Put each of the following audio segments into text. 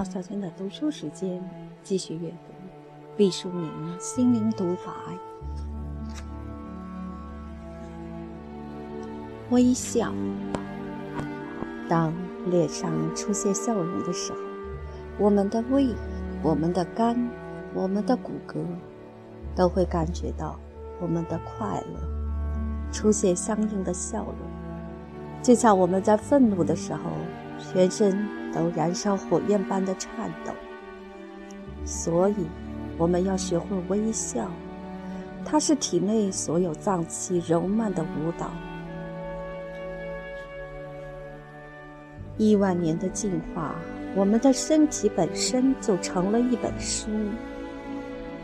毛小娟的读书时间，继续阅读毕淑敏心灵读法。微笑。当脸上出现笑容的时候，我们的胃、我们的肝、我们的骨骼都会感觉到我们的快乐，出现相应的笑容。就像我们在愤怒的时候，全身都燃烧火焰般的颤抖。所以，我们要学会微笑，它是体内所有脏器柔慢的舞蹈。亿万年的进化，我们的身体本身就成了一本书。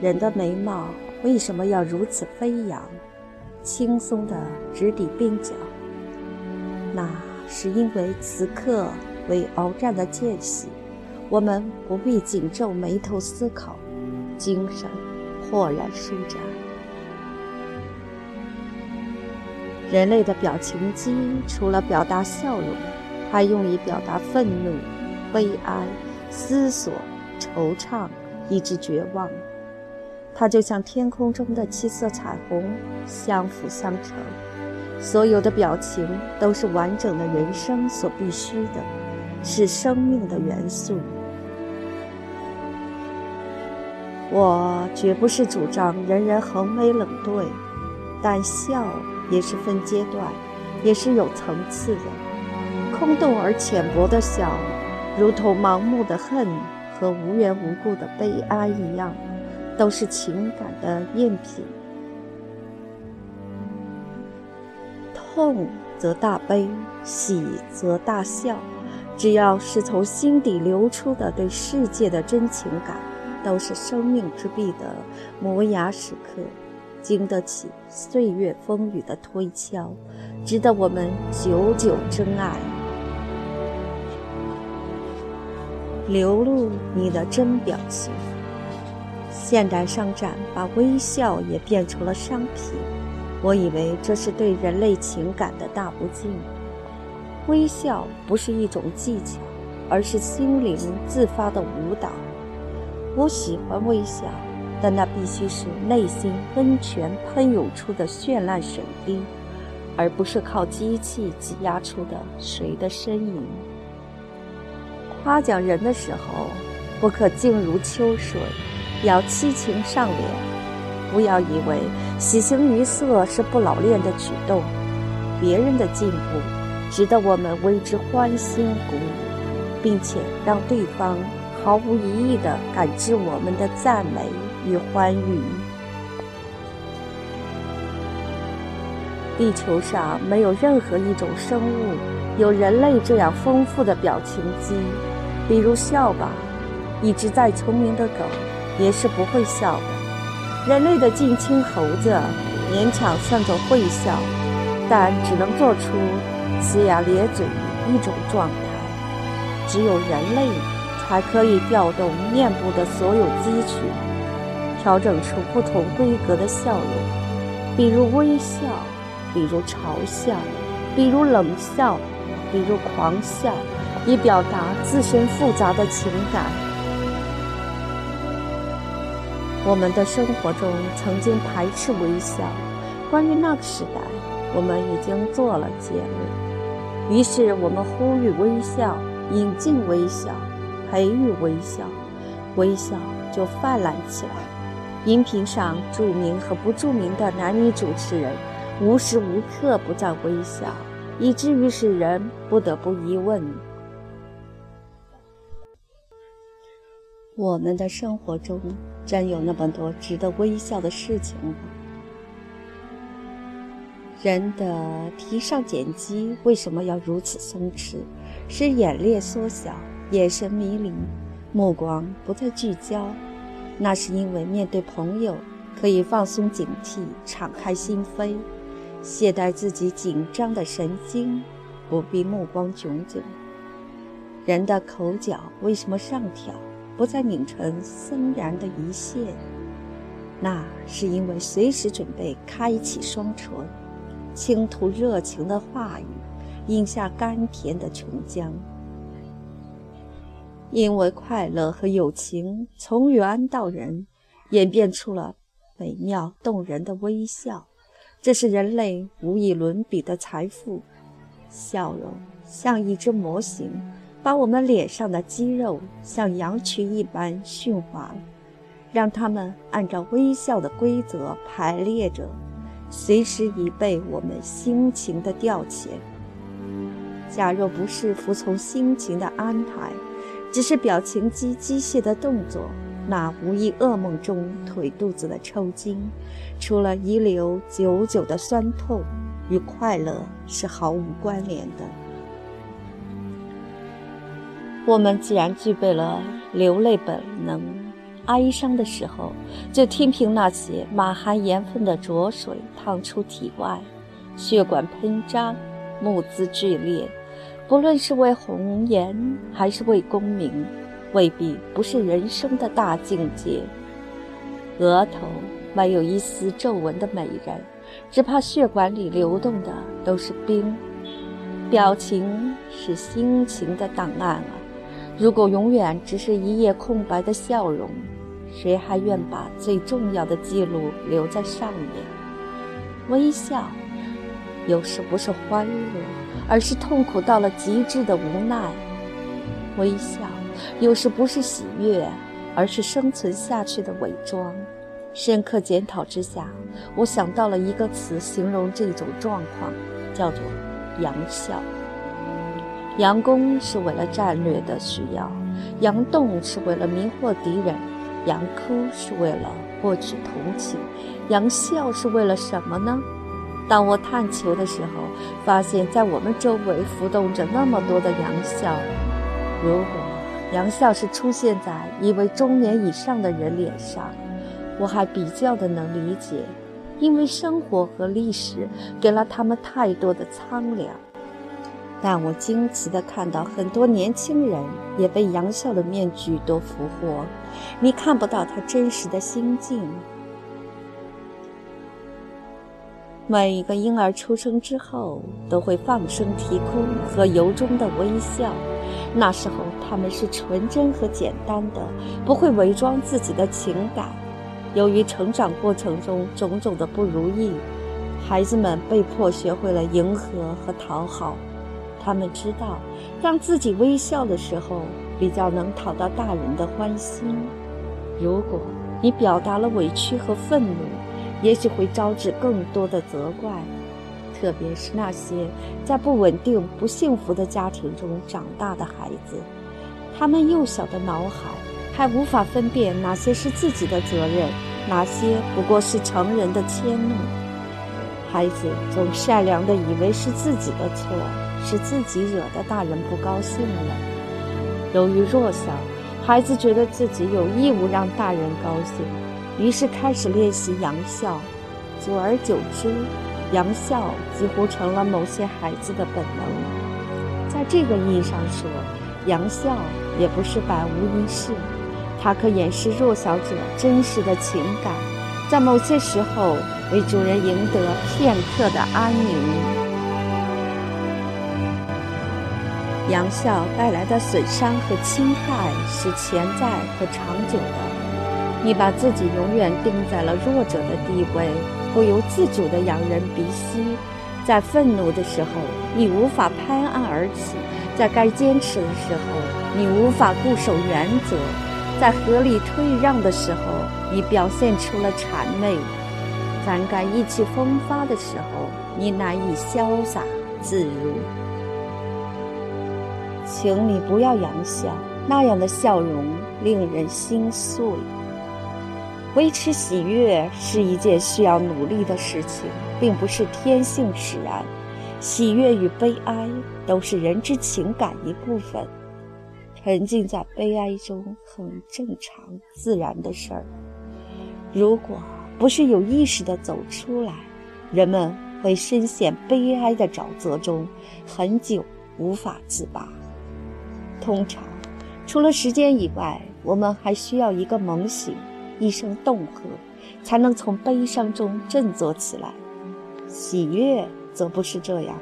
人的眉毛为什么要如此飞扬，轻松地直抵鬓角？那是因为此刻为鏖战的间隙，我们不必紧皱眉头思考，精神豁然舒展。人类的表情肌除了表达笑容，还用以表达愤怒、悲哀、思索、惆怅，以及绝望。它就像天空中的七色彩虹，相辅相成。所有的表情都是完整的人生所必须的，是生命的元素。我绝不是主张人人横眉冷对，但笑也是分阶段，也是有层次的。空洞而浅薄的笑，如同盲目的恨和无缘无故的悲哀一样，都是情感的赝品。痛则大悲，喜则大笑，只要是从心底流出的对世界的真情感，都是生命之壁的磨牙时刻，经得起岁月风雨的推敲，值得我们久久珍爱。流露你的真表情。现代商战把微笑也变成了商品。我以为这是对人类情感的大不敬。微笑不是一种技巧，而是心灵自发的舞蹈。我喜欢微笑，但那必须是内心温泉喷涌出的绚烂水滴，而不是靠机器挤压出的水的身影。夸奖人的时候，不可静如秋水，要七情上脸。不要以为喜形于色是不老练的举动，别人的进步值得我们为之欢欣鼓舞，并且让对方毫无疑义地感知我们的赞美与欢愉。地球上没有任何一种生物有人类这样丰富的表情肌，比如笑吧，一只再聪明的狗也是不会笑的。人类的近亲猴子勉强算作会笑，但只能做出呲牙咧嘴一种状态。只有人类才可以调动面部的所有肌群，调整出不同规格的笑容，比如微笑，比如嘲笑，比如冷笑，比如狂笑，以表达自身复杂的情感。我们的生活中曾经排斥微笑，关于那个时代，我们已经做了结论。于是我们呼吁微笑，引进微笑，培育微笑，微笑就泛滥起来。荧屏上著名和不著名的男女主持人，无时无刻不在微笑，以至于使人不得不疑问：我们的生活中。真有那么多值得微笑的事情吗？人的提上睑肌为什么要如此松弛，使眼裂缩小，眼神迷离，目光不再聚焦？那是因为面对朋友，可以放松警惕，敞开心扉，懈怠自己紧张的神经，不必目光炯炯。人的口角为什么上挑？不再拧成森然的一线，那是因为随时准备开启双唇，倾吐热情的话语，饮下甘甜的琼浆。因为快乐和友情从猿到人，演变出了美妙动人的微笑。这是人类无以伦比的财富。笑容像一只模型，把我们脸上的肌肉像羊群一般驯化了，让它们按照微笑的规则排列着，随时以备我们心情的调遣。假若不是服从心情的安排，只是表情机机械的动作，那无意噩梦中腿肚子的抽筋，除了遗留久久的酸痛，与快乐是毫无关联的。我们既然具备了流泪本能，哀伤的时候，就听凭那些满含盐分的浊水淌出体外，血管喷张，目眦剧烈。不论是为红颜还是为功名，未必不是人生的大境界。额头没有一丝皱纹的美人，只怕血管里流动的都是冰。表情是心情的档案啊！如果永远只是一页空白的笑容，谁还愿把最重要的记录留在上面？微笑，有时不是欢乐。而是痛苦到了极致的无奈。微笑，有时不是喜悦，而是生存下去的伪装。深刻检讨之下，我想到了一个词形容这种状况，叫做“阳笑”。佯攻是为了战略的需要，佯动是为了迷惑敌人，佯哭是为了获取同情，佯笑是为了什么呢？当我探求的时候，发现，在我们周围浮动着那么多的佯笑。如果佯笑是出现在一位中年以上的人脸上，我还比较的能理解，因为生活和历史给了他们太多的苍凉。但我惊奇地看到很多年轻人也被洋笑的面具都俘获，你看不到他真实的心境。每一个婴儿出生之后都会放声啼哭和由衷的微笑，那时候他们是纯真和简单的，不会伪装自己的情感。由于成长过程中种种的不如意，孩子们被迫学会了迎合和讨好。他们知道，让自己微笑的时候，比较能讨到大人的欢心。如果你表达了委屈和愤怒，也许会招致更多的责怪，特别是那些在不稳定、不幸福的家庭中长大的孩子，他们幼小的脑海还无法分辨哪些是自己的责任，哪些不过是成人的迁怒。孩子总善良地以为是自己的错，是自己惹得大人不高兴了。由于弱小，孩子觉得自己有义务让大人高兴。于是开始练习扬笑，久而久之，扬笑几乎成了某些孩子的本能。在这个意义上说，扬笑也不是百无一失，它可掩饰弱小者真实的情感，在某些时候为主人赢得片刻的安宁。扬笑带来的损伤和侵害是潜在和长久的。你把自己永远定在了弱者的地位，不由自主地仰人鼻息。在愤怒的时候，你无法拍案而起；在该坚持的时候，你无法固守原则；在合理退让的时候，你表现出了谄媚；在该意气风发的时候，你难以潇洒自如。请你不要扬笑，那样的笑容令人心碎。维持喜悦是一件需要努力的事情，并不是天性使然。喜悦与悲哀都是人之情感一部分，沉浸在悲哀中很正常自然的事儿。如果不是有意识地走出来，人们会深陷悲哀的沼泽中，很久无法自拔。通常，除了时间以外，我们还需要一个猛醒。一声动喝，才能从悲伤中振作起来。喜悦则不是这样，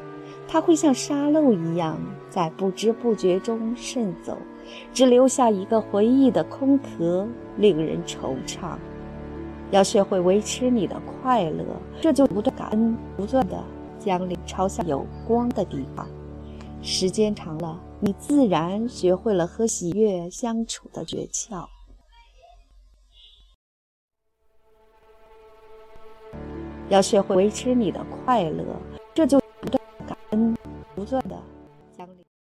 它会像沙漏一样，在不知不觉中渗走，只留下一个回忆的空壳，令人惆怅。要学会维持你的快乐，这就不断感恩，不断的将你朝向有光的地方。时间长了，你自然学会了和喜悦相处的诀窍。要学会维持你的快乐，这就不断感恩，不断的奖励。